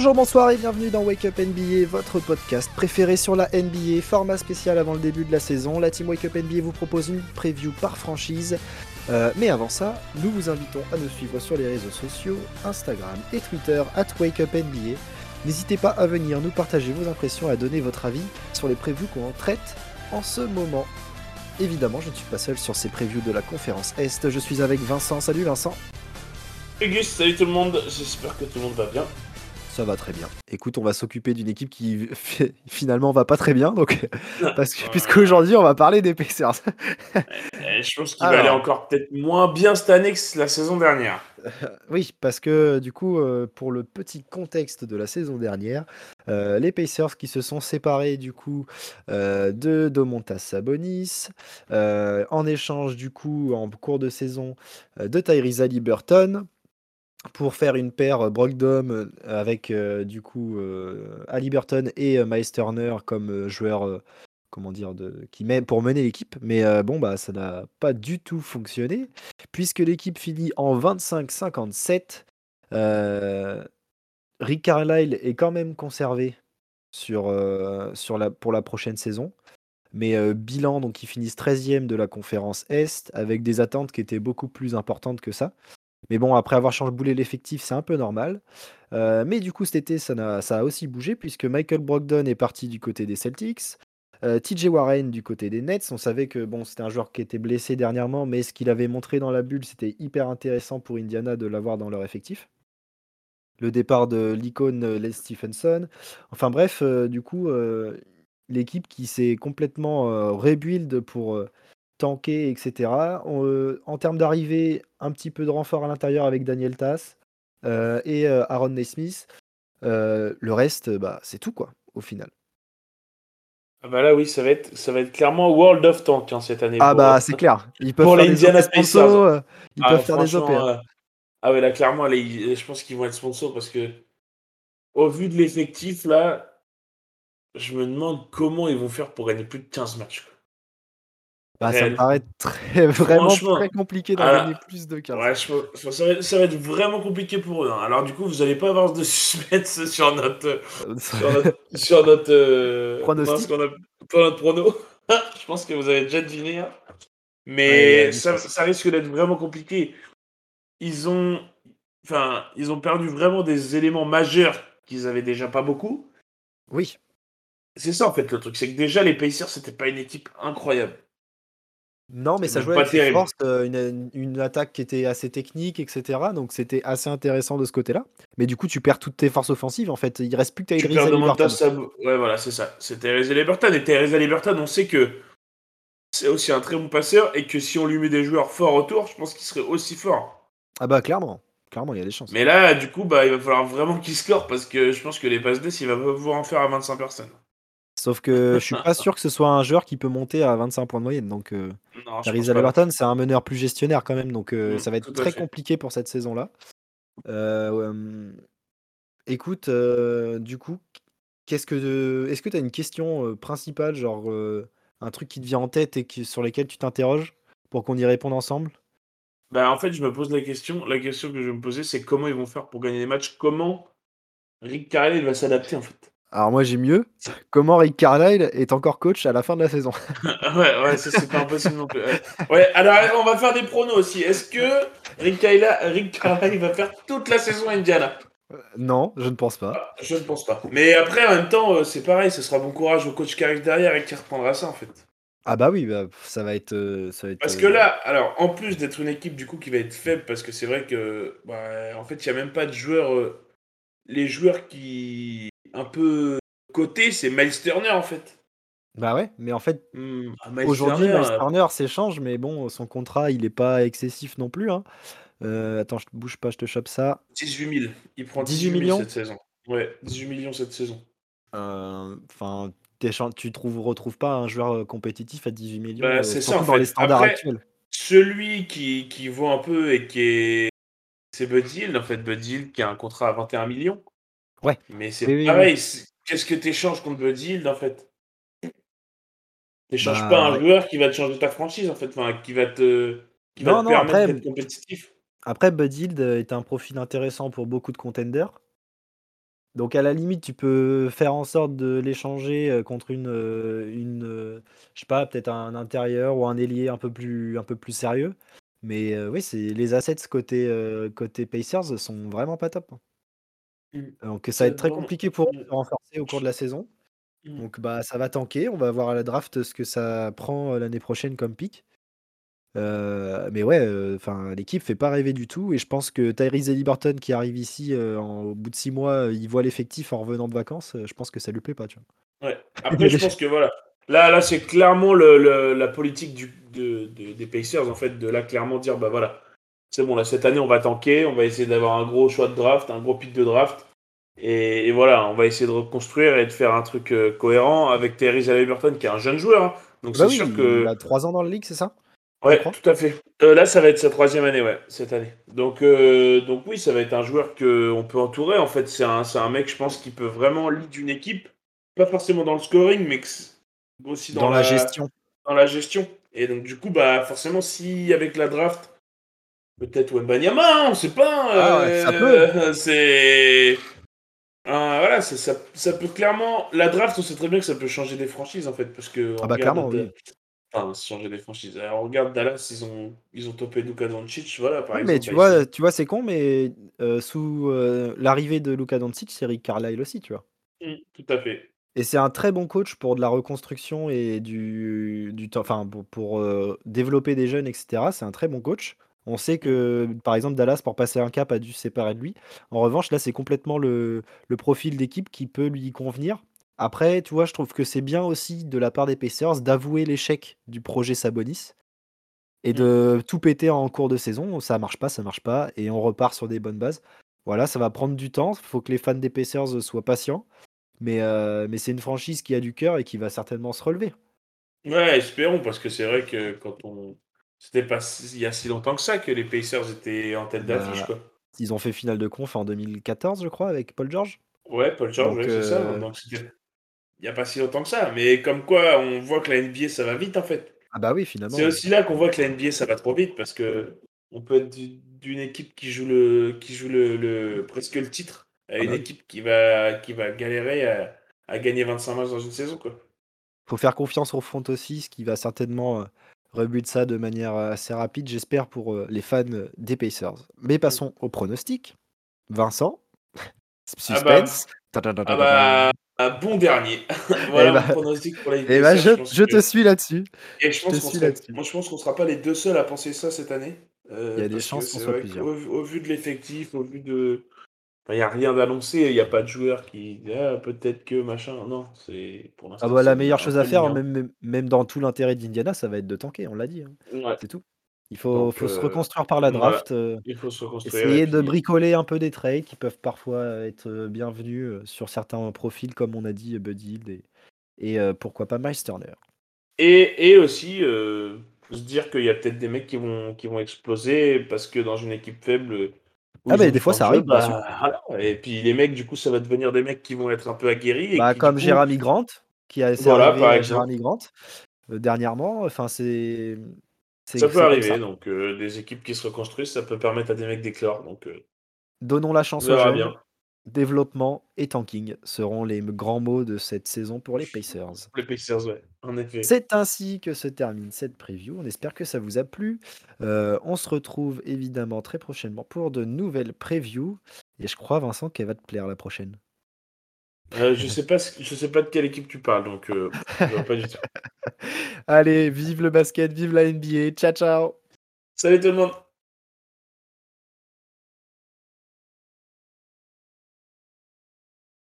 Bonjour, bonsoir et bienvenue dans Wake Up NBA, votre podcast préféré sur la NBA, format spécial avant le début de la saison. La team Wake Up NBA vous propose une preview par franchise. Euh, mais avant ça, nous vous invitons à nous suivre sur les réseaux sociaux, Instagram et Twitter, at Wake Up NBA. N'hésitez pas à venir nous partager vos impressions et à donner votre avis sur les previews qu'on traite en ce moment. Évidemment, je ne suis pas seul sur ces previews de la conférence Est. Je suis avec Vincent. Salut Vincent. Gus, salut tout le monde. J'espère que tout le monde va bien. Ça va très bien. Écoute, on va s'occuper d'une équipe qui finalement va pas très bien, donc parce que puisqu'aujourd'hui on va parler des Pacers. je pense qu'il va aller encore peut-être moins bien cette année que la saison dernière. oui, parce que du coup, euh, pour le petit contexte de la saison dernière, euh, les Pacers qui se sont séparés du coup euh, de Domontas Sabonis, en échange du coup en cours de saison de Tyrese Burton pour faire une paire Brogdon euh, avec euh, du coup euh, Ali et Miles Turner comme joueurs comment qui pour mener l'équipe. Mais bon bah ça n'a pas du tout fonctionné puisque l'équipe finit en 25-57 Rick Carlisle est quand même conservé pour la prochaine saison. Mais bilan donc ils finissent 13e de la conférence Est avec des attentes qui étaient beaucoup plus importantes que ça mais bon, après avoir changé boulé l'effectif, c'est un peu normal. Euh, mais du coup, cet été, ça a, aussi bougé puisque Michael Brogdon est parti du côté des Celtics. Euh, TJ Warren du côté des Nets. On savait que bon, c'était un joueur qui était blessé dernièrement, mais ce qu'il avait montré dans la bulle, c'était hyper intéressant pour Indiana de l'avoir dans leur effectif. Le départ de l'icône euh, Les Stephenson. Enfin bref, du coup, l'équipe qui s'est complètement rebuild pour tanker, etc. Euh, en termes d'arrivée, un petit peu de renfort à l'intérieur avec Daniel Tass euh, et euh, Aaron Nesmith. le reste, bah, c'est tout, quoi, au final. Ah bah là oui, ça va être, ça va être clairement World of Tank hein, cette année. Ah bah c'est clair. Ils peuvent faire des sponsors, ils peuvent faire des opéras. ah ouais là clairement, je pense qu'ils vont être sponsors parce que au vu de l'effectif là, je me demande comment ils vont faire pour gagner plus de 15 matchs. Bah, ça me paraît très, vraiment très compliqué d'en gagner plus de 15. Ouais, ça, va, être vraiment compliqué pour eux. Hein. Alors, du coup, vous n'allez pas avoir de suspense sur notre. Euh, sur notre. sur notre euh, Pronostic. notre prono. je pense que vous avez déjà deviné. Hein. Mais ça, ça, risque d'être vraiment compliqué. Ils ont. Enfin, ils ont perdu vraiment des éléments majeurs qu'ils avaient déjà pas beaucoup. Oui. C'est ça en fait le truc, c'est que déjà les Pacers c'était pas une équipe incroyable. Non, mais ça jouait avec force, euh, une, attaque qui était assez technique, etc. Donc c'était assez intéressant de ce côté-là. Mais du coup, tu perds toutes tes forces offensives. En fait, il reste plus que Tyrese Liberton. Ouais, voilà, c'est ça. C'est Tyrese Liberton. Et Tyrese Liberton, on sait que c'est aussi un très bon passeur et que si on lui met des joueurs forts autour, je pense qu'il serait aussi fort. Ah bah clairement. Clairement, il y a des chances. Mais là, du coup, bah, il va falloir vraiment qu'il score parce que je pense que les passes D, il va pas pouvoir en faire à 25 personnes. Sauf que je suis pas sûr que ce soit un joueur qui peut monter à 25 points de moyenne. Donc, euh, c'est un meneur plus gestionnaire quand même. Donc, euh, mm, ça va être très compliqué pour cette saison-là. Euh, écoute, euh, du coup, qu'est-ce que, est-ce que tu as une question principale, genre un truc qui te vient en tête et qui, sur lequel tu t'interroges pour qu'on y réponde ensemble? Bah, En fait, je me pose la question. La question que je vais me poser, c'est comment ils vont faire pour gagner les matchs? Comment Rick Carlisle va s'adapter en fait? Alors moi j'ai mieux. Comment Rick Carlisle est encore coach à la fin de la saison Ouais, ouais, ça c'est pas impossible non plus. Ouais. alors on va faire des pronos aussi. Est-ce que Rick Carlisle, va faire toute la saison Indiana? Euh, Non, je ne pense pas. Ah, je ne pense pas. Mais après, en même temps, euh, c'est pareil, ce sera bon courage au coach qui arrive derrière et qui reprendra ça en fait. Ah bah oui, bah, ça va être, euh, ça va être. Parce que là, alors en plus d'être une équipe du coup qui va être faible, parce que c'est vrai que, bah, en fait, il y a même pas de joueurs. les joueurs qui un peu côté, c'est Miles Turner en fait. Bah ouais, mais en fait, hmm, ah, aujourd'hui, Miles euh, Turner s'échange, mais bon, son contrat, il est pas excessif non plus. Hein. Euh, attends, je bouge pas, je te chope ça. 18 000. Il prend 18, millions cette saison. Ouais, 18 millions cette saison. Euh, enfin, tu trouves, retrouves pas un joueur compétitif à 18 millions bah, c'est ça, en dans les standards actuels. Celui qui, qui vaut un peu et qui est. C'est Bud Hill, en fait, Bud Hill qui a un contrat à 21 millions. Ouais. Mais c'est pareil, qu'est-ce que tu échanges contre Bud Hill en fait? T'échanges bah, pas un joueur qui va te changer ta franchise en fait, enfin, qui va te, qui va te permettre d'être compétitif. Après, Bud Hill est un profil intéressant pour beaucoup de contenders. Donc à la limite, tu peux faire en sorte de l'échanger, contre une, une, je sais pas, peut-être un intérieur ou un ailier un peu plus un peu plus sérieux. Mais, oui, c'est les assets côté, côté Pacers sont vraiment pas top, hein. Mmh. Donc ça va être très compliqué pour eux de se renforcer au cours de la saison. Mmh. Donc bah, ça va tanker. On va voir à la draft ce que ça prend, l'année prochaine comme pick. mais ouais, enfin l'équipe fait pas rêver du tout et je pense que Tyrese Haliburton qui arrive ici, en au bout de 6 mois, il voit l'effectif en revenant de vacances, je pense que ça lui plaît pas, tu vois? Ouais. Après je pense que voilà, là là c'est clairement le la politique du de des Pacers en fait, de là clairement dire: «Bah voilà, c'est bon là cette année on va tanker, on va essayer d'avoir un gros choix de draft, un gros pick de draft et voilà, on va essayer de reconstruire et de faire un truc, cohérent avec Tyrese Haliburton qui est un jeune joueur, hein». Donc Bah c'est oui, sûr que il a 3 ans dans la ligue, c'est ça? Ouais, tout à fait. Euh, là, ça va être sa troisième année, ouais, cette année. Donc, euh, donc oui, ça va être un joueur qu'on peut entourer. En fait, c'est un, un mec, je pense, qui peut vraiment lead une équipe. Pas forcément dans le scoring, mais aussi dans, la, gestion. Dans la gestion. Et donc, du coup, bah, forcément, si avec la draft, peut-être Wembanyama, hein, on sait pas. Ah ouais, ça peut. Euh, c'est. voilà, ça, ça, peut clairement. La draft, on sait très bien que ça peut changer des franchises, en fait. Parce que. Ah bah, clairement, oui. Enfin, changer des franchises. Alors, on regarde Dallas, ils ont, ils ont topé Luka Doncic, voilà, par exemple. Mais tu vois, tu vois c'est con, mais euh, sous euh, l'arrivée de Luka Doncic, c'est Rick Carlisle aussi, tu vois. Mmh, tout à fait. Et c'est un très bon coach pour de la reconstruction et du, du enfin pour, pour euh, développer des jeunes, etc. C'est un très bon coach. On sait que, par exemple, Dallas, pour passer un cap, a dû se séparer de lui. En revanche, là, c'est complètement le, le profil d'équipe qui peut lui convenir. Après, tu vois, je trouve que c'est bien aussi de la part des Pacers d'avouer l'échec du projet Sabonis et de tout péter en cours de saison. Ça marche pas, ça marche pas, et on repart sur des bonnes bases. Voilà, ça va prendre du temps. Il faut que les fans des Pacers soient patients. Mais, euh, mais c'est une franchise qui a du cœur et qui va certainement se relever. Ouais, espérons, parce que c'est vrai que quand on. C'était pas il y a si longtemps que ça que les Pacers étaient en tête d'affiche, bah, quoi. Ils ont fait finale de conf en 2014, je crois, avec Paul George. Ouais, Paul George, c'est ça. Euh, Donc il n'y a pas si longtemps que ça. Mais comme quoi, on voit que la NBA, ça va vite en fait. Ah bah oui, finalement. C'est aussi là qu'on voit que la NBA, ça va trop vite parce que on peut être d'une équipe qui joue le, qui joue le, presque le titre à ah une bah équipe qui va, qui va galérer à, gagner 25 matchs dans une saison. Quoi. Faut faire confiance au front aussi, ce qui va certainement euh, ça de manière euh, assez rapide, j'espère, pour euh, les fans des Pacers. Mais passons au pronostic. Vincent, suspense. Ah bah, ah bah un bon dernier. voilà eh mon bah, pronostic pour la eh bah, je, je, te suis là-dessus. Et je pense qu'on ne sera pas les deux seuls à penser ça cette année. Euh, il y a des chances qu'on soit plusieurs. Au, vu de l'effectif, au vu de. Il n'y a rien d'annoncé, il n'y a pas de joueur qui ah, peut-être que machin. Non, c'est pour l'instant. Ah bah, la meilleure chose à faire, même, même dans tout l'intérêt d'Indiana, ça va être de tanker, on l'a dit. Hein. C'est tout. Il faut, faut se euh, reconstruire par la draft. Euh, il faut se reconstruire. Essayer de bricoler un peu des trades qui peuvent parfois être euh, bienvenus sur certains profils, comme on a dit, Buddy Hill et, pourquoi pas Miles Turner. Et, et aussi, se dire qu'il y a peut-être des mecs qui vont, qui vont exploser parce que dans une équipe faible. Ah, bah, des fois, ça arrive. Bah, et puis les mecs, du coup, ça va devenir des mecs qui vont être un peu aguerris. Bah, comme coup... Jérémy Grant, qui a voilà, par Jérémy Grant dernièrement. Enfin, c'est ça peut arriver, donc euh, des équipes qui se reconstruisent, ça peut permettre à des mecs d'éclore. Donc, euh, Donnons la chance aux jeunes. Bien. Développement et tanking seront les grands mots de cette saison pour les Pacers. Les Pacers, ouais, en effet. C'est ainsi que se termine cette preview. On espère que ça vous a plu. Euh, on se retrouve évidemment très prochainement pour de nouvelles previews. Et je crois, Vincent, qu'elle va te plaire la prochaine. je sais pas, je sais pas de quelle équipe tu parles, donc pas du tout. Allez, vive le basket, vive la NBA. Ciao, ciao. Salut tout le monde.